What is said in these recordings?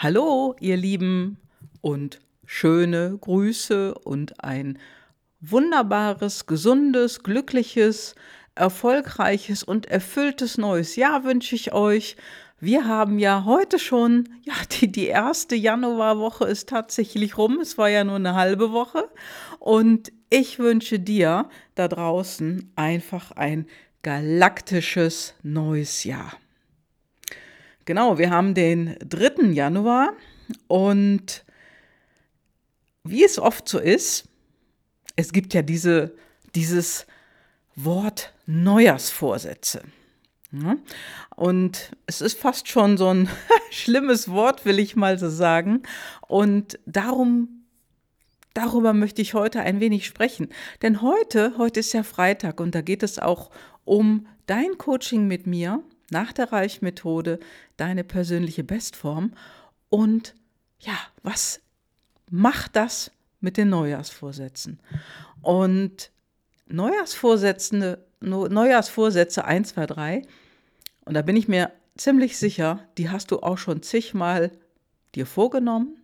Hallo, ihr Lieben, und schöne Grüße und ein wunderbares, gesundes, glückliches, erfolgreiches und erfülltes neues Jahr wünsche ich euch. Wir haben ja heute schon, ja, die, die erste Januarwoche ist tatsächlich rum. Es war ja nur eine halbe Woche. Und ich wünsche dir da draußen einfach ein galaktisches neues Jahr. Genau, wir haben den 3. Januar und wie es oft so ist, es gibt ja diese, dieses Wort Neujahrsvorsätze. Ja? Und es ist fast schon so ein schlimmes Wort, will ich mal so sagen. Und darum, darüber möchte ich heute ein wenig sprechen. Denn heute, heute ist ja Freitag und da geht es auch um dein Coaching mit mir nach der Reichmethode deine persönliche Bestform und ja, was macht das mit den Neujahrsvorsätzen? Und Neujahrsvorsätze, Neujahrsvorsätze 1, 2, 3, und da bin ich mir ziemlich sicher, die hast du auch schon zigmal dir vorgenommen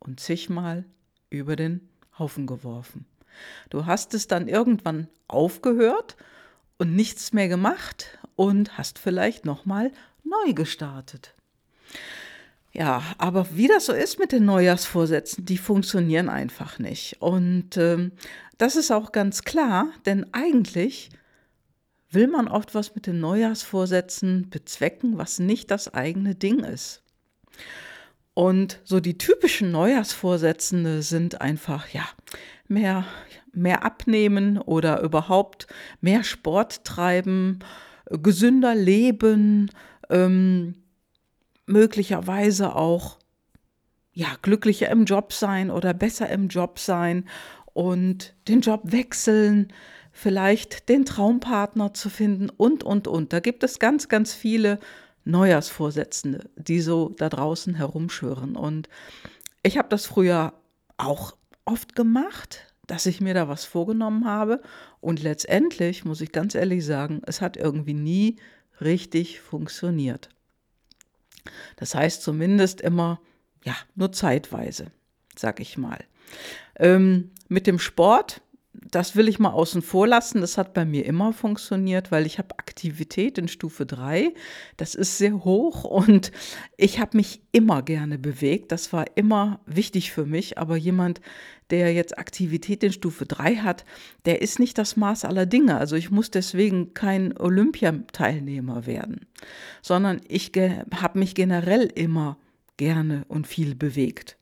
und zigmal über den Haufen geworfen. Du hast es dann irgendwann aufgehört und nichts mehr gemacht und hast vielleicht nochmal neu gestartet. Ja, aber wie das so ist mit den Neujahrsvorsätzen, die funktionieren einfach nicht. Und ähm, das ist auch ganz klar, denn eigentlich will man oft was mit den Neujahrsvorsätzen bezwecken, was nicht das eigene Ding ist. Und so die typischen Neujahrsvorsätze sind einfach, ja, mehr, mehr abnehmen oder überhaupt mehr Sport treiben gesünder leben, ähm, möglicherweise auch ja, glücklicher im Job sein oder besser im Job sein und den Job wechseln, vielleicht den Traumpartner zu finden und, und, und. Da gibt es ganz, ganz viele Neujahrsvorsätze, die so da draußen herumschwirren. Und ich habe das früher auch oft gemacht, dass ich mir da was vorgenommen habe. Und letztendlich, muss ich ganz ehrlich sagen, es hat irgendwie nie richtig funktioniert. Das heißt zumindest immer, ja, nur zeitweise, sag ich mal. Ähm, mit dem Sport das will ich mal außen vor lassen. Das hat bei mir immer funktioniert, weil ich habe Aktivität in Stufe 3. Das ist sehr hoch und ich habe mich immer gerne bewegt. Das war immer wichtig für mich. Aber jemand, der jetzt Aktivität in Stufe 3 hat, der ist nicht das Maß aller Dinge. Also ich muss deswegen kein Olympiateilnehmer werden, sondern ich habe mich generell immer gerne und viel bewegt.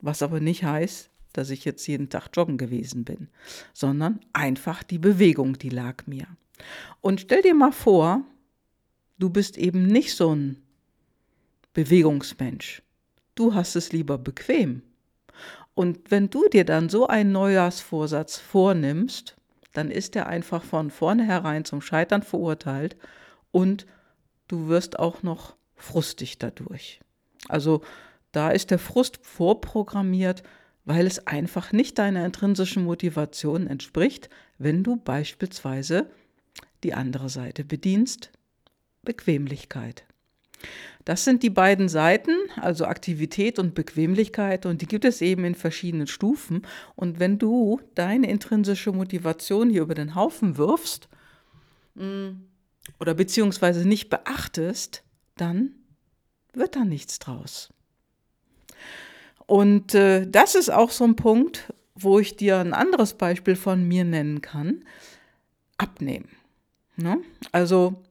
Was aber nicht heißt, dass ich jetzt jeden Tag joggen gewesen bin, sondern einfach die Bewegung, die lag mir. Und stell dir mal vor, du bist eben nicht so ein Bewegungsmensch. Du hast es lieber bequem. Und wenn du dir dann so einen Neujahrsvorsatz vornimmst, dann ist er einfach von vornherein zum Scheitern verurteilt und du wirst auch noch frustig dadurch. Also da ist der Frust vorprogrammiert, weil es einfach nicht deiner intrinsischen Motivation entspricht, wenn du beispielsweise die andere Seite bedienst, Bequemlichkeit. Das sind die beiden Seiten, also Aktivität und Bequemlichkeit, und die gibt es eben in verschiedenen Stufen. Und wenn du deine intrinsische Motivation hier über den Haufen wirfst mm, oder beziehungsweise nicht beachtest, dann wird da nichts draus. Und äh, das ist auch so ein Punkt, wo ich dir ein anderes Beispiel von mir nennen kann. Abnehmen. Ne? Also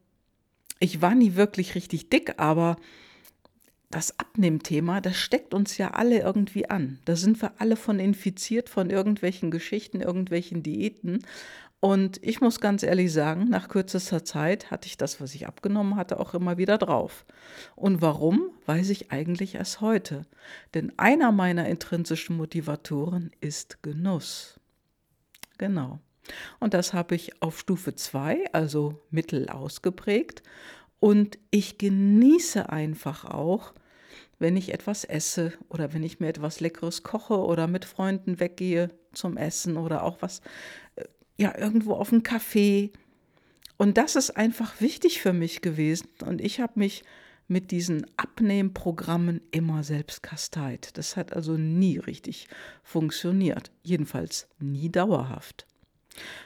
ich war nie wirklich richtig dick, aber das Abnehmthema, das steckt uns ja alle irgendwie an. Da sind wir alle von infiziert von irgendwelchen Geschichten, irgendwelchen Diäten. Und ich muss ganz ehrlich sagen, nach kürzester Zeit hatte ich das, was ich abgenommen hatte, auch immer wieder drauf. Und warum, weiß ich eigentlich erst heute. Denn einer meiner intrinsischen Motivatoren ist Genuss. Genau. Und das habe ich auf Stufe 2, also mittel ausgeprägt. Und ich genieße einfach auch, wenn ich etwas esse oder wenn ich mir etwas Leckeres koche oder mit Freunden weggehe zum Essen oder auch was äh, ja irgendwo auf dem Café. Und das ist einfach wichtig für mich gewesen. Und ich habe mich mit diesen Abnehmprogrammen immer selbst kasteit. Das hat also nie richtig funktioniert, jedenfalls nie dauerhaft.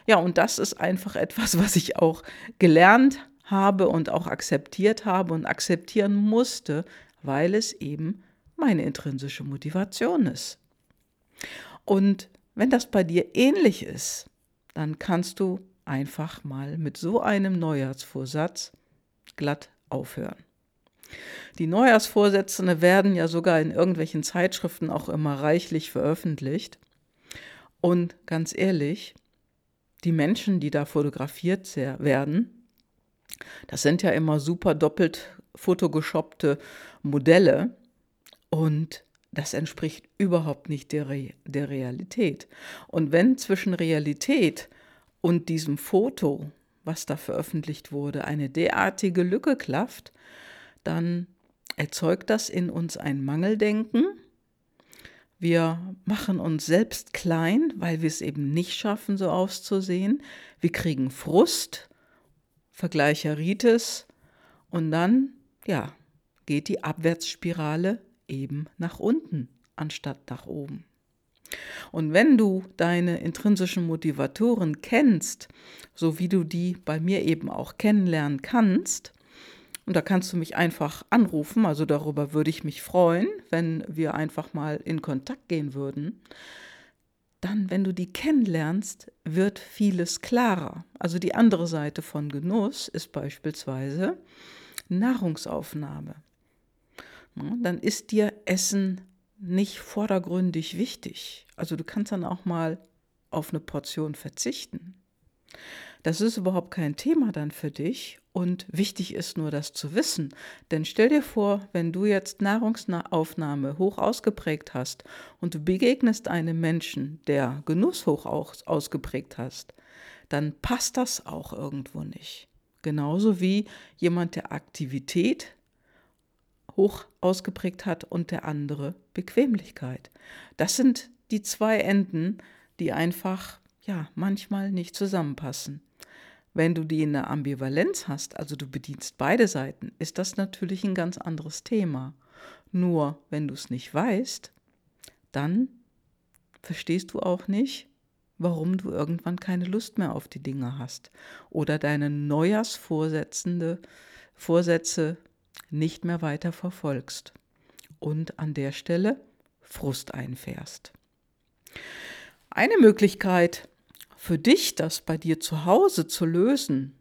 Ja, und das ist einfach etwas, was ich auch gelernt habe und auch akzeptiert habe und akzeptieren musste, weil es eben meine intrinsische Motivation ist. Und wenn das bei dir ähnlich ist, dann kannst du einfach mal mit so einem Neujahrsvorsatz glatt aufhören. Die Neujahrsvorsätze werden ja sogar in irgendwelchen Zeitschriften auch immer reichlich veröffentlicht. Und ganz ehrlich, die Menschen, die da fotografiert werden, das sind ja immer super doppelt fotogeshoppte Modelle und das entspricht überhaupt nicht der, Re der Realität. Und wenn zwischen Realität und diesem Foto, was da veröffentlicht wurde, eine derartige Lücke klafft, dann erzeugt das in uns ein Mangeldenken. Wir machen uns selbst klein, weil wir es eben nicht schaffen, so auszusehen. Wir kriegen Frust, Vergleicheritis und dann, ja, geht die Abwärtsspirale eben nach unten anstatt nach oben. Und wenn du deine intrinsischen Motivatoren kennst, so wie du die bei mir eben auch kennenlernen kannst, und da kannst du mich einfach anrufen, also darüber würde ich mich freuen, wenn wir einfach mal in Kontakt gehen würden. Dann, wenn du die kennenlernst, wird vieles klarer. Also die andere Seite von Genuss ist beispielsweise Nahrungsaufnahme. Dann ist dir Essen nicht vordergründig wichtig. Also du kannst dann auch mal auf eine Portion verzichten. Das ist überhaupt kein Thema dann für dich und wichtig ist nur das zu wissen. Denn stell dir vor, wenn du jetzt Nahrungsaufnahme hoch ausgeprägt hast und du begegnest einem Menschen, der Genuss hoch ausgeprägt hast, dann passt das auch irgendwo nicht. Genauso wie jemand, der Aktivität hoch ausgeprägt hat und der andere Bequemlichkeit. Das sind die zwei Enden, die einfach ja manchmal nicht zusammenpassen. Wenn du die in der Ambivalenz hast, also du bedienst beide Seiten, ist das natürlich ein ganz anderes Thema. Nur wenn du es nicht weißt, dann verstehst du auch nicht, warum du irgendwann keine Lust mehr auf die Dinge hast oder deine Neujahrsvorsätze Vorsätze nicht mehr weiter verfolgst und an der Stelle Frust einfährst. Eine Möglichkeit für dich, das bei dir zu Hause zu lösen,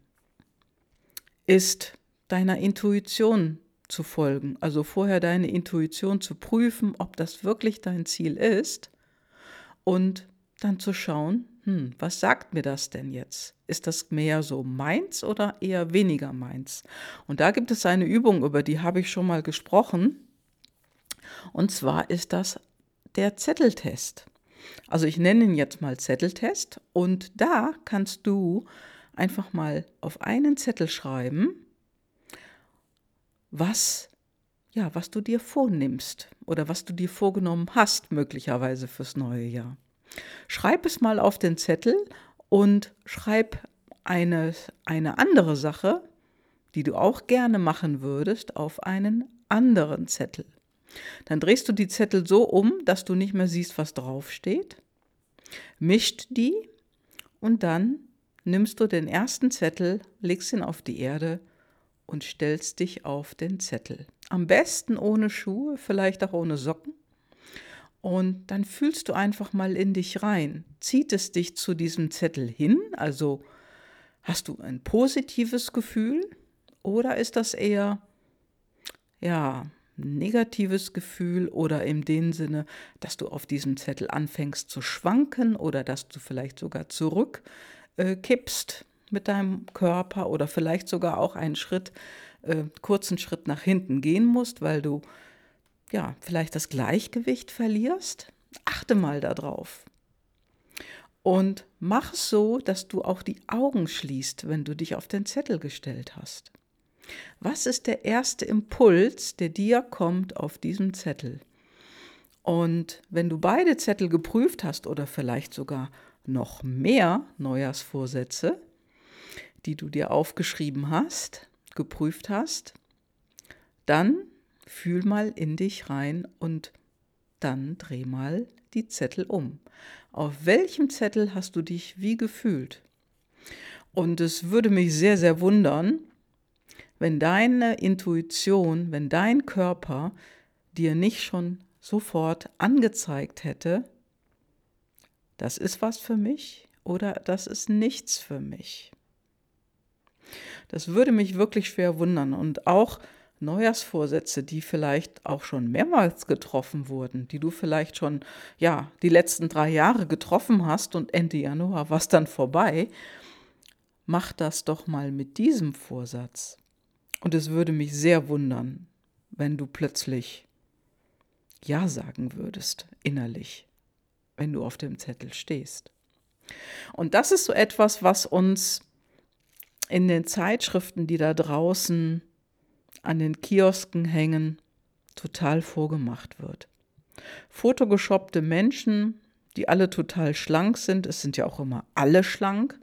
ist deiner Intuition zu folgen. Also vorher deine Intuition zu prüfen, ob das wirklich dein Ziel ist und dann zu schauen, hm, was sagt mir das denn jetzt? Ist das mehr so meins oder eher weniger meins? Und da gibt es eine Übung, über die habe ich schon mal gesprochen. Und zwar ist das der Zetteltest. Also ich nenne ihn jetzt mal Zetteltest und da kannst du einfach mal auf einen Zettel schreiben, was ja, was du dir vornimmst oder was du dir vorgenommen hast möglicherweise fürs neue Jahr. Schreib es mal auf den Zettel und schreib eine, eine andere Sache, die du auch gerne machen würdest, auf einen anderen Zettel. Dann drehst du die Zettel so um, dass du nicht mehr siehst, was draufsteht, mischt die und dann nimmst du den ersten Zettel, legst ihn auf die Erde und stellst dich auf den Zettel. Am besten ohne Schuhe, vielleicht auch ohne Socken. Und dann fühlst du einfach mal in dich rein. Zieht es dich zu diesem Zettel hin? Also hast du ein positives Gefühl oder ist das eher, ja, negatives Gefühl oder in dem Sinne, dass du auf diesem Zettel anfängst zu schwanken oder dass du vielleicht sogar zurückkippst äh, mit deinem Körper oder vielleicht sogar auch einen Schritt, äh, kurzen Schritt nach hinten gehen musst, weil du ja, vielleicht das Gleichgewicht verlierst, achte mal darauf. Und mach es so, dass du auch die Augen schließt, wenn du dich auf den Zettel gestellt hast. Was ist der erste Impuls, der dir kommt auf diesem Zettel? Und wenn du beide Zettel geprüft hast oder vielleicht sogar noch mehr Neujahrsvorsätze, die du dir aufgeschrieben hast, geprüft hast, dann fühl mal in dich rein und dann dreh mal die Zettel um. Auf welchem Zettel hast du dich wie gefühlt? Und es würde mich sehr, sehr wundern, wenn deine Intuition, wenn dein Körper dir nicht schon sofort angezeigt hätte, das ist was für mich oder das ist nichts für mich. Das würde mich wirklich schwer wundern und auch Neujahrsvorsätze, die vielleicht auch schon mehrmals getroffen wurden, die du vielleicht schon ja die letzten drei Jahre getroffen hast und Ende Januar war es dann vorbei, mach das doch mal mit diesem Vorsatz. Und es würde mich sehr wundern, wenn du plötzlich Ja sagen würdest, innerlich, wenn du auf dem Zettel stehst. Und das ist so etwas, was uns in den Zeitschriften, die da draußen an den Kiosken hängen, total vorgemacht wird. Fotogeshoppte Menschen, die alle total schlank sind, es sind ja auch immer alle schlank,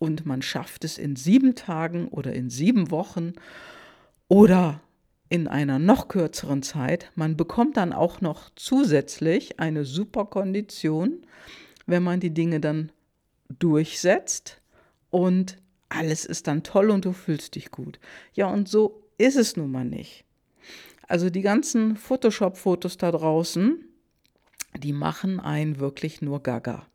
und man schafft es in sieben Tagen oder in sieben Wochen oder in einer noch kürzeren Zeit. Man bekommt dann auch noch zusätzlich eine super Kondition, wenn man die Dinge dann durchsetzt und alles ist dann toll und du fühlst dich gut. Ja, und so ist es nun mal nicht. Also die ganzen Photoshop-Fotos da draußen, die machen einen wirklich nur gaga.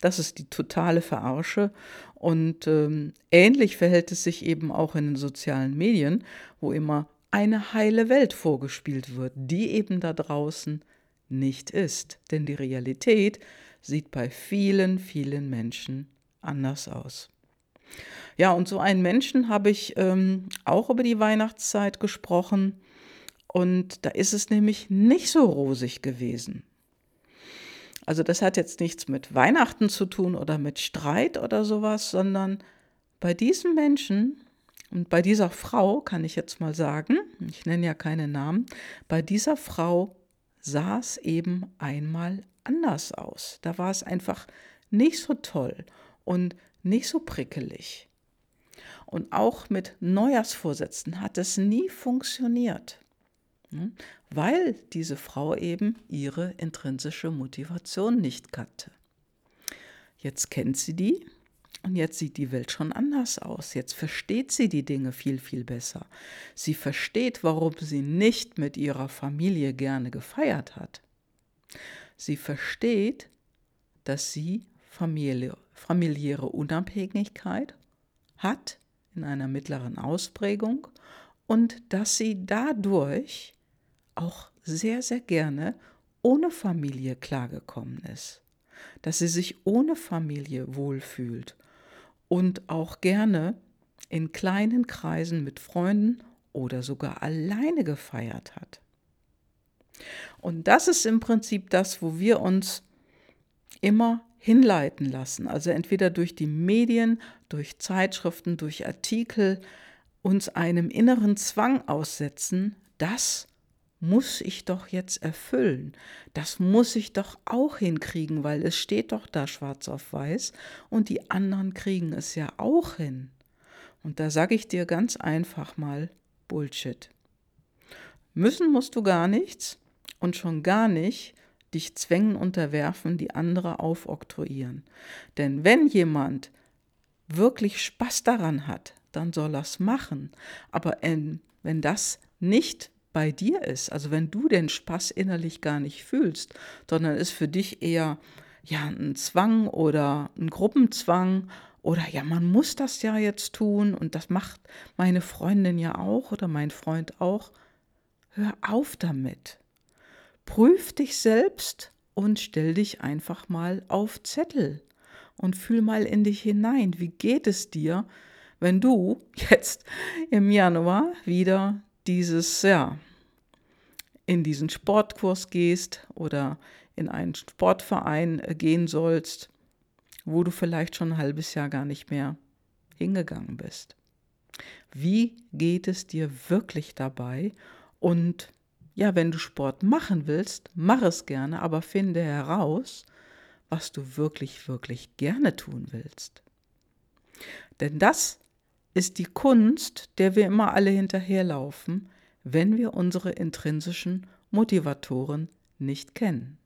Das ist die totale Verarsche. Und ähm, ähnlich verhält es sich eben auch in den sozialen Medien, wo immer eine heile Welt vorgespielt wird, die eben da draußen nicht ist. Denn die Realität sieht bei vielen, vielen Menschen anders aus. Ja, und so einen Menschen habe ich ähm, auch über die Weihnachtszeit gesprochen. Und da ist es nämlich nicht so rosig gewesen. Also das hat jetzt nichts mit Weihnachten zu tun oder mit Streit oder sowas, sondern bei diesem Menschen und bei dieser Frau kann ich jetzt mal sagen, ich nenne ja keine Namen, bei dieser Frau sah es eben einmal anders aus. Da war es einfach nicht so toll und nicht so prickelig. Und auch mit Neujahrsvorsätzen hat es nie funktioniert. Hm? weil diese Frau eben ihre intrinsische Motivation nicht kannte. Jetzt kennt sie die und jetzt sieht die Welt schon anders aus. Jetzt versteht sie die Dinge viel, viel besser. Sie versteht, warum sie nicht mit ihrer Familie gerne gefeiert hat. Sie versteht, dass sie Familie, familiäre Unabhängigkeit hat in einer mittleren Ausprägung und dass sie dadurch auch sehr, sehr gerne ohne Familie klargekommen ist, dass sie sich ohne Familie wohlfühlt und auch gerne in kleinen Kreisen mit Freunden oder sogar alleine gefeiert hat. Und das ist im Prinzip das, wo wir uns immer hinleiten lassen, also entweder durch die Medien, durch Zeitschriften, durch Artikel, uns einem inneren Zwang aussetzen, das muss ich doch jetzt erfüllen. Das muss ich doch auch hinkriegen, weil es steht doch da schwarz auf weiß und die anderen kriegen es ja auch hin. Und da sage ich dir ganz einfach mal Bullshit. Müssen musst du gar nichts und schon gar nicht dich Zwängen unterwerfen, die andere aufoktroyieren. Denn wenn jemand wirklich Spaß daran hat, dann soll er es machen. Aber wenn das nicht bei dir ist, also wenn du den Spaß innerlich gar nicht fühlst, sondern ist für dich eher ja ein Zwang oder ein Gruppenzwang oder ja, man muss das ja jetzt tun und das macht meine Freundin ja auch oder mein Freund auch. Hör auf damit. Prüf dich selbst und stell dich einfach mal auf Zettel und fühl mal in dich hinein. Wie geht es dir, wenn du jetzt im Januar wieder dieses, ja, in diesen Sportkurs gehst oder in einen Sportverein äh, gehen sollst, wo du vielleicht schon ein halbes Jahr gar nicht mehr hingegangen bist. Wie geht es dir wirklich dabei? Und ja, wenn du Sport machen willst, mach es gerne, aber finde heraus, was du wirklich, wirklich gerne tun willst. Denn das ist die Kunst, der wir immer alle hinterherlaufen, wenn wir unsere intrinsischen Motivatoren nicht kennen.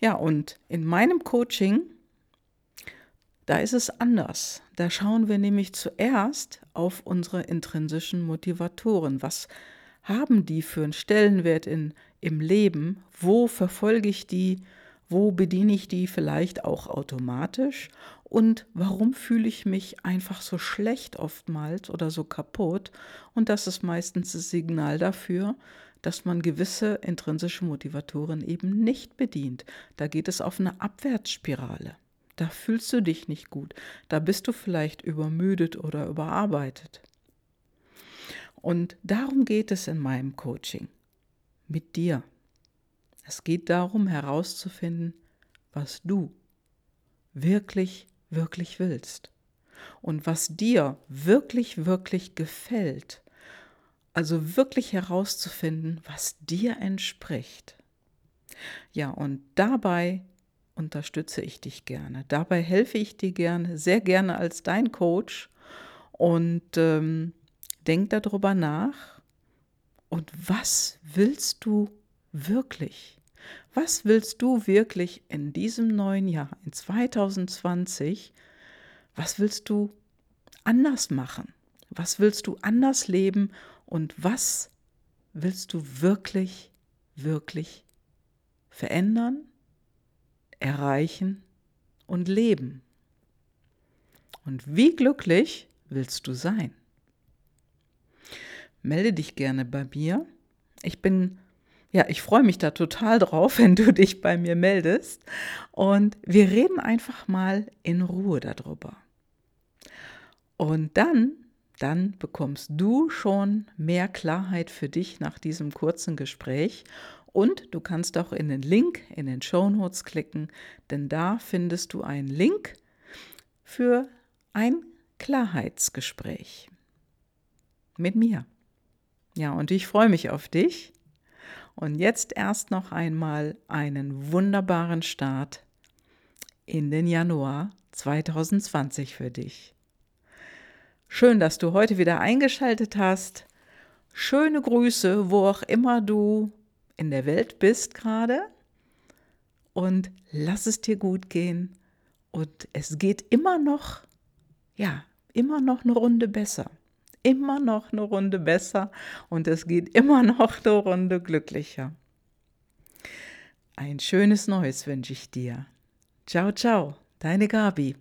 Ja, und in meinem Coaching, da ist es anders. Da schauen wir nämlich zuerst auf unsere intrinsischen Motivatoren. Was haben die für einen Stellenwert in, im Leben? Wo verfolge ich die? Wo bediene ich die vielleicht auch automatisch? Und warum fühle ich mich einfach so schlecht oftmals oder so kaputt? Und das ist meistens das Signal dafür, dass man gewisse intrinsische Motivatoren eben nicht bedient. Da geht es auf eine Abwärtsspirale. Da fühlst du dich nicht gut. Da bist du vielleicht übermüdet oder überarbeitet. Und darum geht es in meinem Coaching. Mit dir. Es geht darum herauszufinden, was du wirklich, wirklich willst. Und was dir wirklich, wirklich gefällt. Also wirklich herauszufinden, was dir entspricht. Ja, und dabei unterstütze ich dich gerne. Dabei helfe ich dir gerne, sehr gerne als dein Coach. Und ähm, denk darüber nach. Und was willst du wirklich? Was willst du wirklich in diesem neuen Jahr, in 2020, was willst du anders machen? Was willst du anders leben? Und was willst du wirklich, wirklich verändern, erreichen und leben? Und wie glücklich willst du sein? Melde dich gerne bei mir. Ich bin ja, ich freue mich da total drauf, wenn du dich bei mir meldest. Und wir reden einfach mal in Ruhe darüber. Und dann, dann bekommst du schon mehr Klarheit für dich nach diesem kurzen Gespräch. Und du kannst auch in den Link in den Show Notes klicken, denn da findest du einen Link für ein Klarheitsgespräch mit mir. Ja, und ich freue mich auf dich. Und jetzt erst noch einmal einen wunderbaren Start in den Januar 2020 für dich. Schön, dass du heute wieder eingeschaltet hast. Schöne Grüße, wo auch immer du in der Welt bist gerade. Und lass es dir gut gehen. Und es geht immer noch, ja, immer noch eine Runde besser immer noch eine Runde besser und es geht immer noch eine Runde glücklicher. Ein schönes Neues wünsche ich dir. Ciao, ciao, deine Gabi.